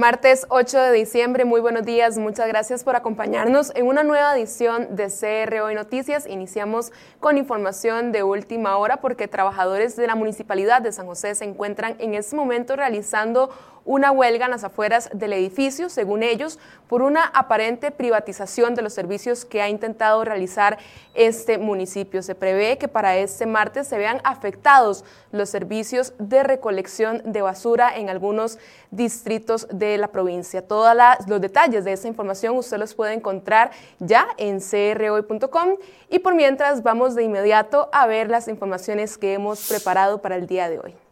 Martes 8 de diciembre, muy buenos días, muchas gracias por acompañarnos en una nueva edición de CR Hoy Noticias. Iniciamos con información de última hora porque trabajadores de la Municipalidad de San José se encuentran en este momento realizando una huelga en las afueras del edificio, según ellos, por una aparente privatización de los servicios que ha intentado realizar este municipio. Se prevé que para este martes se vean afectados los servicios de recolección de basura en algunos distritos de la provincia. Todos los detalles de esta información usted los puede encontrar ya en crhoy.com y por mientras vamos de inmediato a ver las informaciones que hemos preparado para el día de hoy.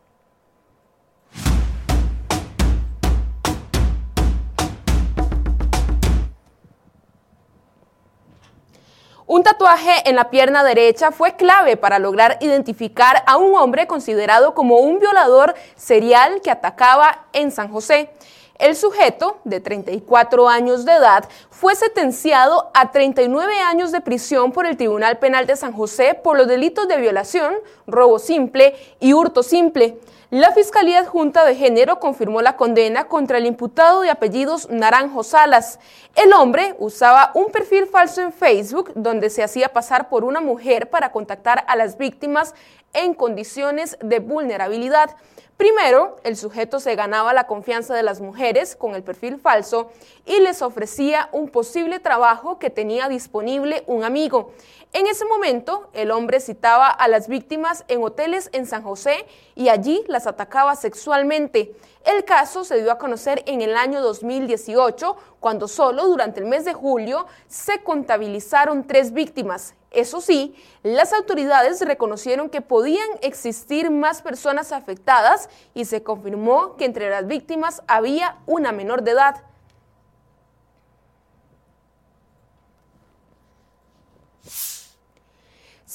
Un tatuaje en la pierna derecha fue clave para lograr identificar a un hombre considerado como un violador serial que atacaba en San José. El sujeto, de 34 años de edad, fue sentenciado a 39 años de prisión por el Tribunal Penal de San José por los delitos de violación, robo simple y hurto simple. La Fiscalía Adjunta de Género confirmó la condena contra el imputado de apellidos Naranjo Salas. El hombre usaba un perfil falso en Facebook donde se hacía pasar por una mujer para contactar a las víctimas en condiciones de vulnerabilidad. Primero, el sujeto se ganaba la confianza de las mujeres con el perfil falso y les ofrecía un posible trabajo que tenía disponible un amigo. En ese momento, el hombre citaba a las víctimas en hoteles en San José y allí las atacaba sexualmente. El caso se dio a conocer en el año 2018, cuando solo durante el mes de julio se contabilizaron tres víctimas. Eso sí, las autoridades reconocieron que podían existir más personas afectadas y se confirmó que entre las víctimas había una menor de edad.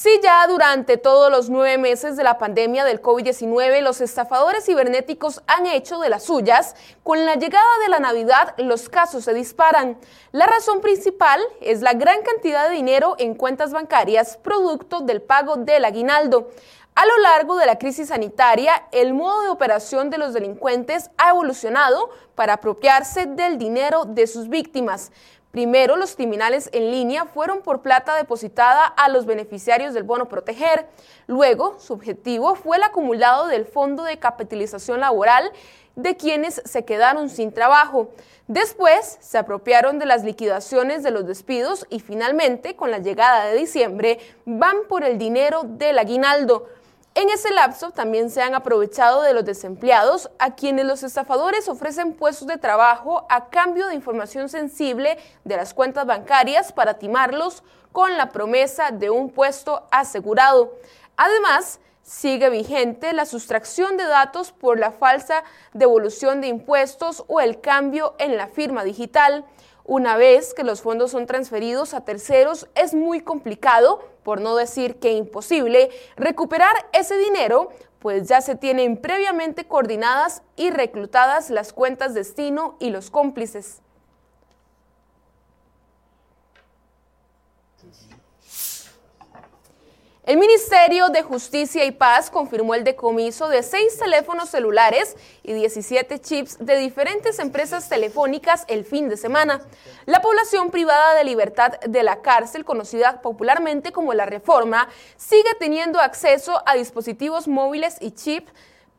Si ya durante todos los nueve meses de la pandemia del COVID-19 los estafadores cibernéticos han hecho de las suyas, con la llegada de la Navidad los casos se disparan. La razón principal es la gran cantidad de dinero en cuentas bancarias producto del pago del aguinaldo. A lo largo de la crisis sanitaria, el modo de operación de los delincuentes ha evolucionado para apropiarse del dinero de sus víctimas. Primero, los criminales en línea fueron por plata depositada a los beneficiarios del bono proteger. Luego, su objetivo fue el acumulado del fondo de capitalización laboral de quienes se quedaron sin trabajo. Después se apropiaron de las liquidaciones de los despidos y finalmente, con la llegada de diciembre, van por el dinero del aguinaldo. En ese lapso también se han aprovechado de los desempleados a quienes los estafadores ofrecen puestos de trabajo a cambio de información sensible de las cuentas bancarias para timarlos con la promesa de un puesto asegurado. Además, sigue vigente la sustracción de datos por la falsa devolución de impuestos o el cambio en la firma digital. Una vez que los fondos son transferidos a terceros, es muy complicado, por no decir que imposible, recuperar ese dinero, pues ya se tienen previamente coordinadas y reclutadas las cuentas destino y los cómplices. El Ministerio de Justicia y Paz confirmó el decomiso de seis teléfonos celulares y 17 chips de diferentes empresas telefónicas el fin de semana. La población privada de libertad de la cárcel, conocida popularmente como la Reforma, sigue teniendo acceso a dispositivos móviles y chips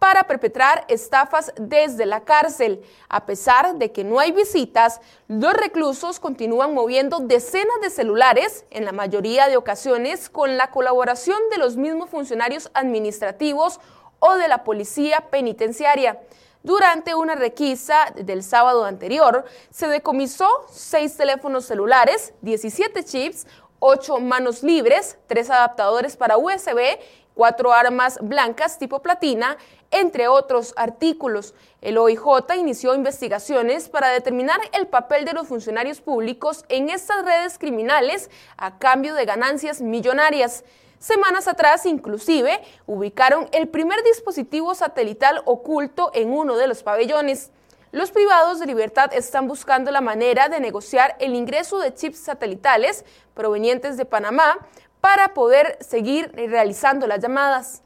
para perpetrar estafas desde la cárcel. A pesar de que no hay visitas, los reclusos continúan moviendo decenas de celulares, en la mayoría de ocasiones con la colaboración de los mismos funcionarios administrativos o de la policía penitenciaria. Durante una requisa del sábado anterior, se decomisó seis teléfonos celulares, 17 chips, 8 manos libres, tres adaptadores para USB cuatro armas blancas tipo platina, entre otros artículos. El OIJ inició investigaciones para determinar el papel de los funcionarios públicos en estas redes criminales a cambio de ganancias millonarias. Semanas atrás, inclusive, ubicaron el primer dispositivo satelital oculto en uno de los pabellones. Los privados de libertad están buscando la manera de negociar el ingreso de chips satelitales provenientes de Panamá para poder seguir realizando las llamadas.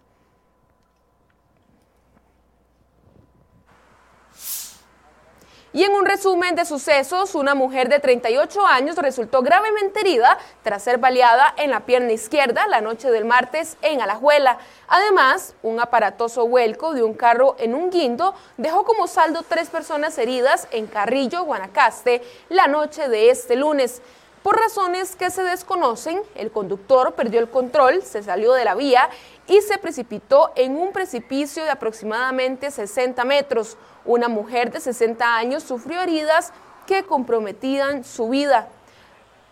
Y en un resumen de sucesos, una mujer de 38 años resultó gravemente herida tras ser baleada en la pierna izquierda la noche del martes en Alajuela. Además, un aparatoso vuelco de un carro en un guindo dejó como saldo tres personas heridas en Carrillo, Guanacaste, la noche de este lunes. Por razones que se desconocen, el conductor perdió el control, se salió de la vía y se precipitó en un precipicio de aproximadamente 60 metros. Una mujer de 60 años sufrió heridas que comprometían su vida.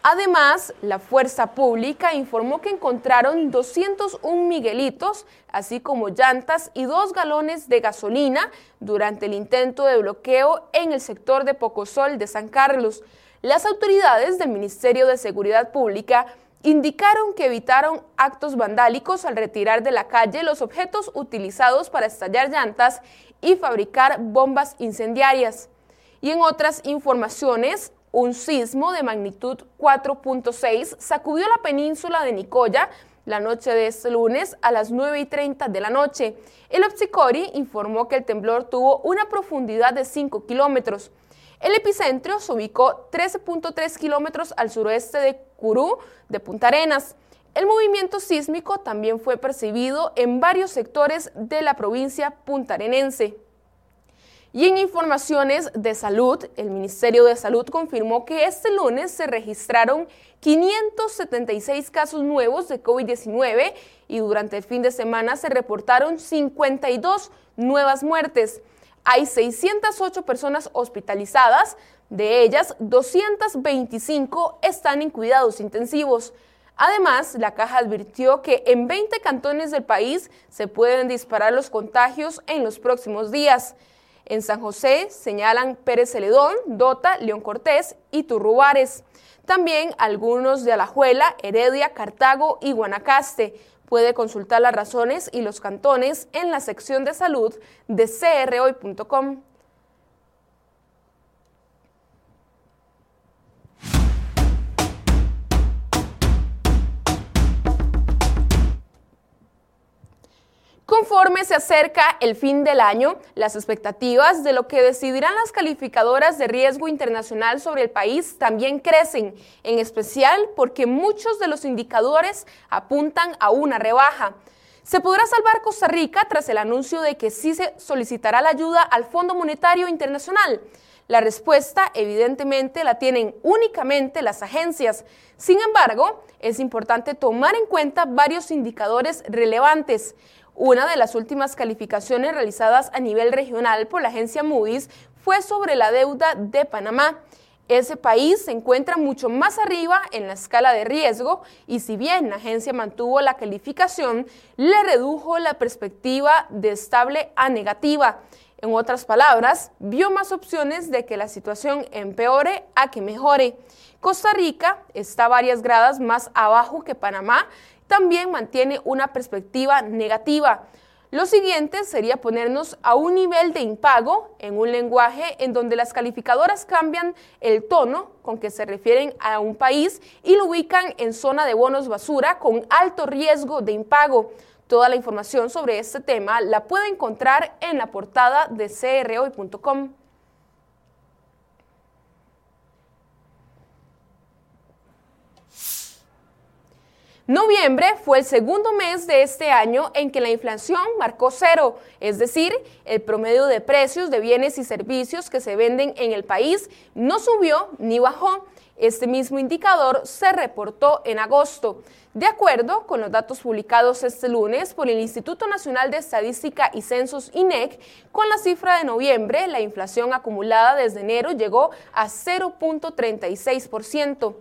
Además, la fuerza pública informó que encontraron 201 miguelitos, así como llantas y dos galones de gasolina durante el intento de bloqueo en el sector de Pocosol de San Carlos. Las autoridades del Ministerio de Seguridad Pública indicaron que evitaron actos vandálicos al retirar de la calle los objetos utilizados para estallar llantas y fabricar bombas incendiarias. Y en otras informaciones, un sismo de magnitud 4.6 sacudió la península de Nicoya la noche de este lunes a las 9 y 30 de la noche. El Opsicori informó que el temblor tuvo una profundidad de 5 kilómetros. El epicentro se ubicó 13.3 kilómetros al suroeste de Curú, de Punta Arenas. El movimiento sísmico también fue percibido en varios sectores de la provincia puntarenense. Y en informaciones de salud, el Ministerio de Salud confirmó que este lunes se registraron 576 casos nuevos de COVID-19 y durante el fin de semana se reportaron 52 nuevas muertes hay 608 personas hospitalizadas, de ellas 225 están en cuidados intensivos. Además, la caja advirtió que en 20 cantones del país se pueden disparar los contagios en los próximos días. En San José señalan Pérez Celedón, Dota, León Cortés y Turrubares. También algunos de Alajuela, Heredia, Cartago y Guanacaste. Puede consultar las razones y los cantones en la sección de salud de crhoy.com. Conforme se acerca el fin del año, las expectativas de lo que decidirán las calificadoras de riesgo internacional sobre el país también crecen, en especial porque muchos de los indicadores apuntan a una rebaja. ¿Se podrá salvar Costa Rica tras el anuncio de que sí se solicitará la ayuda al Fondo Monetario Internacional? La respuesta evidentemente la tienen únicamente las agencias. Sin embargo, es importante tomar en cuenta varios indicadores relevantes. Una de las últimas calificaciones realizadas a nivel regional por la agencia Moody's fue sobre la deuda de Panamá. Ese país se encuentra mucho más arriba en la escala de riesgo y si bien la agencia mantuvo la calificación, le redujo la perspectiva de estable a negativa. En otras palabras, vio más opciones de que la situación empeore a que mejore. Costa Rica está varias gradas más abajo que Panamá también mantiene una perspectiva negativa. Lo siguiente sería ponernos a un nivel de impago en un lenguaje en donde las calificadoras cambian el tono con que se refieren a un país y lo ubican en zona de bonos basura con alto riesgo de impago. Toda la información sobre este tema la puede encontrar en la portada de crhoy.com. Noviembre fue el segundo mes de este año en que la inflación marcó cero, es decir, el promedio de precios de bienes y servicios que se venden en el país no subió ni bajó. Este mismo indicador se reportó en agosto. De acuerdo con los datos publicados este lunes por el Instituto Nacional de Estadística y Censos INEC, con la cifra de noviembre, la inflación acumulada desde enero llegó a 0.36%.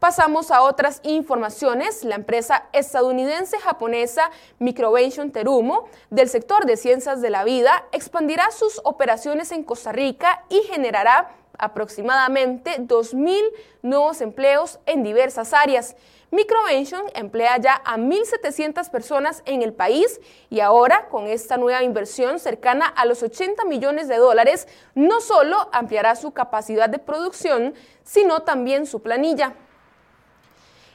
Pasamos a otras informaciones. La empresa estadounidense-japonesa Microvation Terumo, del sector de ciencias de la vida, expandirá sus operaciones en Costa Rica y generará aproximadamente 2.000 nuevos empleos en diversas áreas. Microvention emplea ya a 1.700 personas en el país y ahora con esta nueva inversión cercana a los 80 millones de dólares, no solo ampliará su capacidad de producción, sino también su planilla.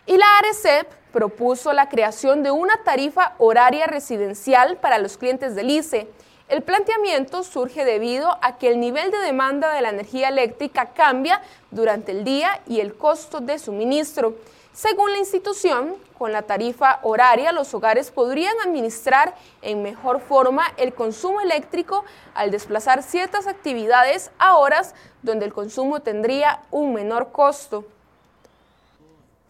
Y la ARECEP propuso la creación de una tarifa horaria residencial para los clientes del ICE. El planteamiento surge debido a que el nivel de demanda de la energía eléctrica cambia durante el día y el costo de suministro. Según la institución, con la tarifa horaria los hogares podrían administrar en mejor forma el consumo eléctrico al desplazar ciertas actividades a horas donde el consumo tendría un menor costo.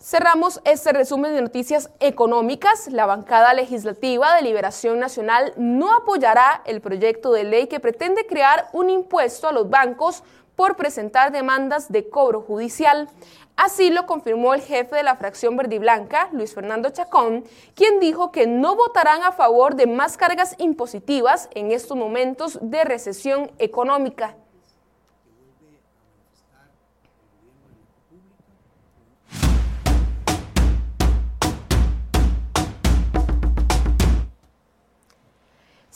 Cerramos este resumen de noticias económicas. La bancada legislativa de Liberación Nacional no apoyará el proyecto de ley que pretende crear un impuesto a los bancos por presentar demandas de cobro judicial. Así lo confirmó el jefe de la fracción verde blanca, Luis Fernando Chacón, quien dijo que no votarán a favor de más cargas impositivas en estos momentos de recesión económica.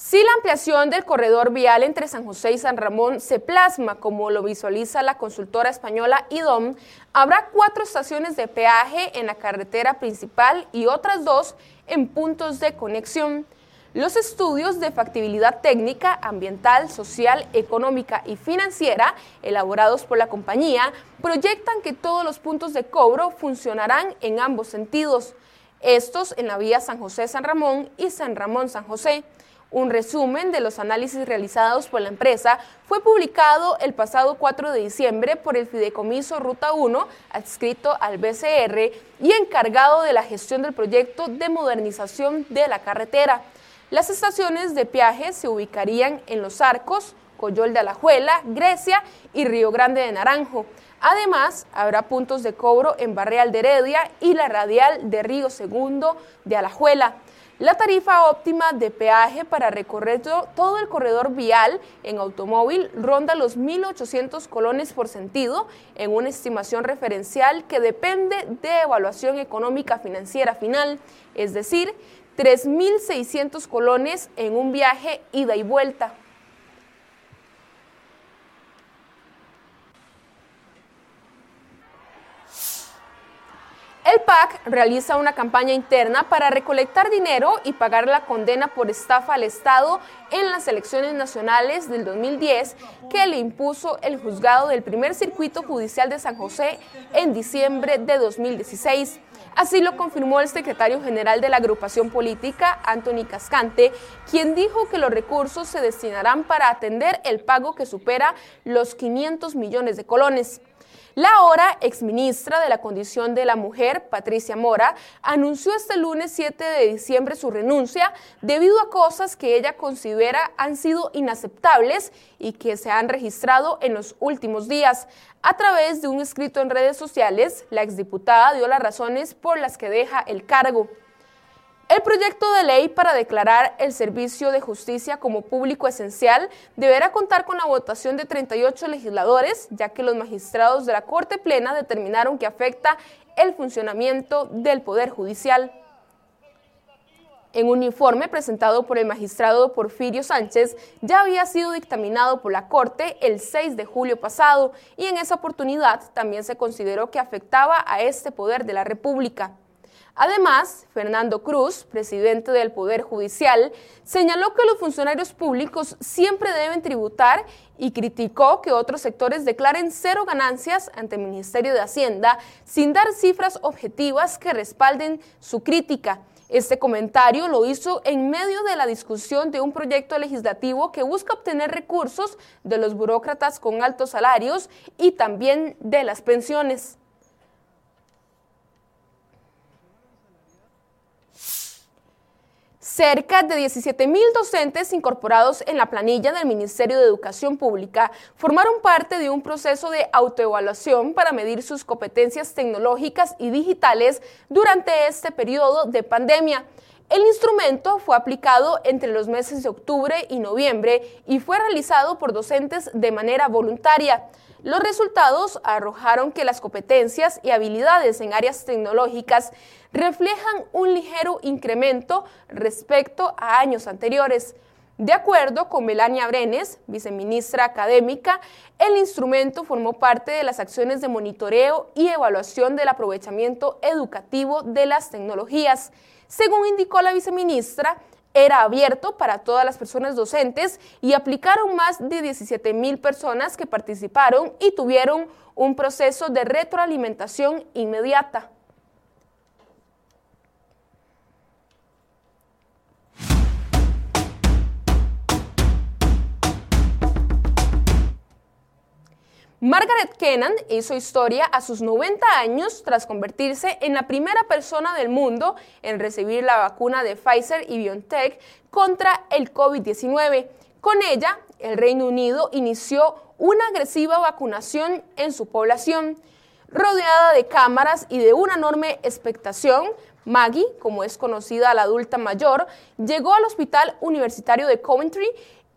Si la ampliación del corredor vial entre San José y San Ramón se plasma como lo visualiza la consultora española IDOM, habrá cuatro estaciones de peaje en la carretera principal y otras dos en puntos de conexión. Los estudios de factibilidad técnica, ambiental, social, económica y financiera elaborados por la compañía proyectan que todos los puntos de cobro funcionarán en ambos sentidos, estos en la vía San José-San Ramón y San Ramón-San José. Un resumen de los análisis realizados por la empresa fue publicado el pasado 4 de diciembre por el Fideicomiso Ruta 1, adscrito al BCR y encargado de la gestión del proyecto de modernización de la carretera. Las estaciones de peaje se ubicarían en Los Arcos, Coyol de Alajuela, Grecia y Río Grande de Naranjo. Además, habrá puntos de cobro en Barreal de Heredia y la radial de Río Segundo de Alajuela. La tarifa óptima de peaje para recorrer todo el corredor vial en automóvil ronda los 1.800 colones por sentido en una estimación referencial que depende de evaluación económica financiera final, es decir, 3.600 colones en un viaje ida y vuelta. El PAC realiza una campaña interna para recolectar dinero y pagar la condena por estafa al Estado en las elecciones nacionales del 2010 que le impuso el juzgado del primer circuito judicial de San José en diciembre de 2016. Así lo confirmó el secretario general de la agrupación política, Anthony Cascante, quien dijo que los recursos se destinarán para atender el pago que supera los 500 millones de colones. La ahora exministra de la Condición de la Mujer, Patricia Mora, anunció este lunes 7 de diciembre su renuncia debido a cosas que ella considera han sido inaceptables y que se han registrado en los últimos días. A través de un escrito en redes sociales, la exdiputada dio las razones por las que deja el cargo. El proyecto de ley para declarar el servicio de justicia como público esencial deberá contar con la votación de 38 legisladores, ya que los magistrados de la Corte Plena determinaron que afecta el funcionamiento del Poder Judicial. En un informe presentado por el magistrado Porfirio Sánchez, ya había sido dictaminado por la Corte el 6 de julio pasado y en esa oportunidad también se consideró que afectaba a este poder de la República. Además, Fernando Cruz, presidente del Poder Judicial, señaló que los funcionarios públicos siempre deben tributar y criticó que otros sectores declaren cero ganancias ante el Ministerio de Hacienda sin dar cifras objetivas que respalden su crítica. Este comentario lo hizo en medio de la discusión de un proyecto legislativo que busca obtener recursos de los burócratas con altos salarios y también de las pensiones. Cerca de 17 mil docentes incorporados en la planilla del Ministerio de Educación Pública formaron parte de un proceso de autoevaluación para medir sus competencias tecnológicas y digitales durante este periodo de pandemia. El instrumento fue aplicado entre los meses de octubre y noviembre y fue realizado por docentes de manera voluntaria. Los resultados arrojaron que las competencias y habilidades en áreas tecnológicas reflejan un ligero incremento respecto a años anteriores. De acuerdo con Melania Brenes, viceministra académica, el instrumento formó parte de las acciones de monitoreo y evaluación del aprovechamiento educativo de las tecnologías. Según indicó la viceministra, era abierto para todas las personas docentes y aplicaron más de 17 mil personas que participaron y tuvieron un proceso de retroalimentación inmediata. Margaret Kennan hizo historia a sus 90 años tras convertirse en la primera persona del mundo en recibir la vacuna de Pfizer y BioNTech contra el COVID-19. Con ella, el Reino Unido inició una agresiva vacunación en su población. Rodeada de cámaras y de una enorme expectación, Maggie, como es conocida la adulta mayor, llegó al Hospital Universitario de Coventry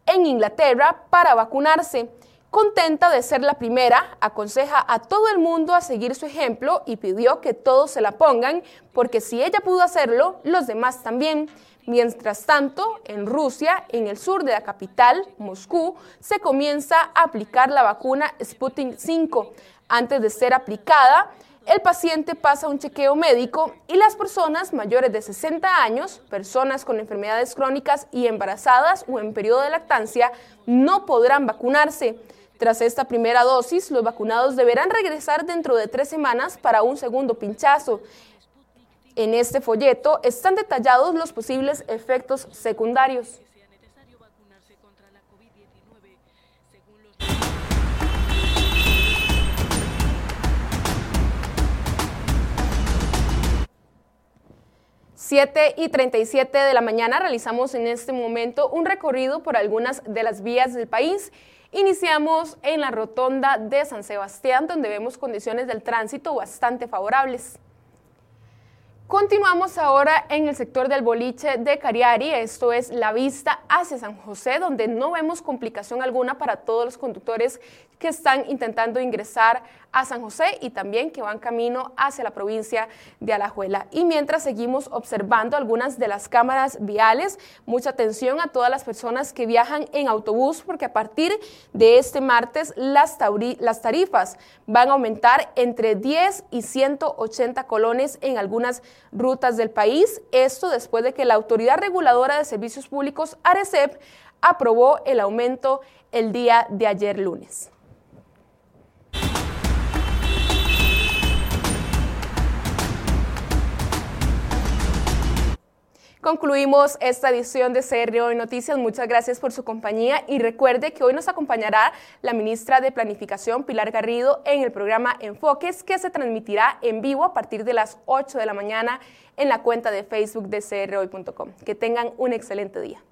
en Inglaterra para vacunarse. Contenta de ser la primera, aconseja a todo el mundo a seguir su ejemplo y pidió que todos se la pongan, porque si ella pudo hacerlo, los demás también. Mientras tanto, en Rusia, en el sur de la capital, Moscú, se comienza a aplicar la vacuna Sputnik 5. Antes de ser aplicada, el paciente pasa un chequeo médico y las personas mayores de 60 años, personas con enfermedades crónicas y embarazadas o en periodo de lactancia no podrán vacunarse. Tras esta primera dosis, los vacunados deberán regresar dentro de tres semanas para un segundo pinchazo. En este folleto están detallados los posibles efectos secundarios. Siete y 37 de la mañana realizamos en este momento un recorrido por algunas de las vías del país Iniciamos en la rotonda de San Sebastián, donde vemos condiciones del tránsito bastante favorables. Continuamos ahora en el sector del boliche de Cariari, esto es la vista hacia San José, donde no vemos complicación alguna para todos los conductores que están intentando ingresar a San José y también que van camino hacia la provincia de Alajuela. Y mientras seguimos observando algunas de las cámaras viales, mucha atención a todas las personas que viajan en autobús, porque a partir de este martes las, tarifas van a aumentar entre 10 y 180 colones en algunas rutas del país. Esto después de que la Autoridad Reguladora de Servicios Públicos, ARECEP, aprobó el aumento el día de ayer lunes. Concluimos esta edición de CR Hoy Noticias. Muchas gracias por su compañía y recuerde que hoy nos acompañará la ministra de Planificación, Pilar Garrido, en el programa Enfoques que se transmitirá en vivo a partir de las 8 de la mañana en la cuenta de Facebook de crhoy.com. Que tengan un excelente día.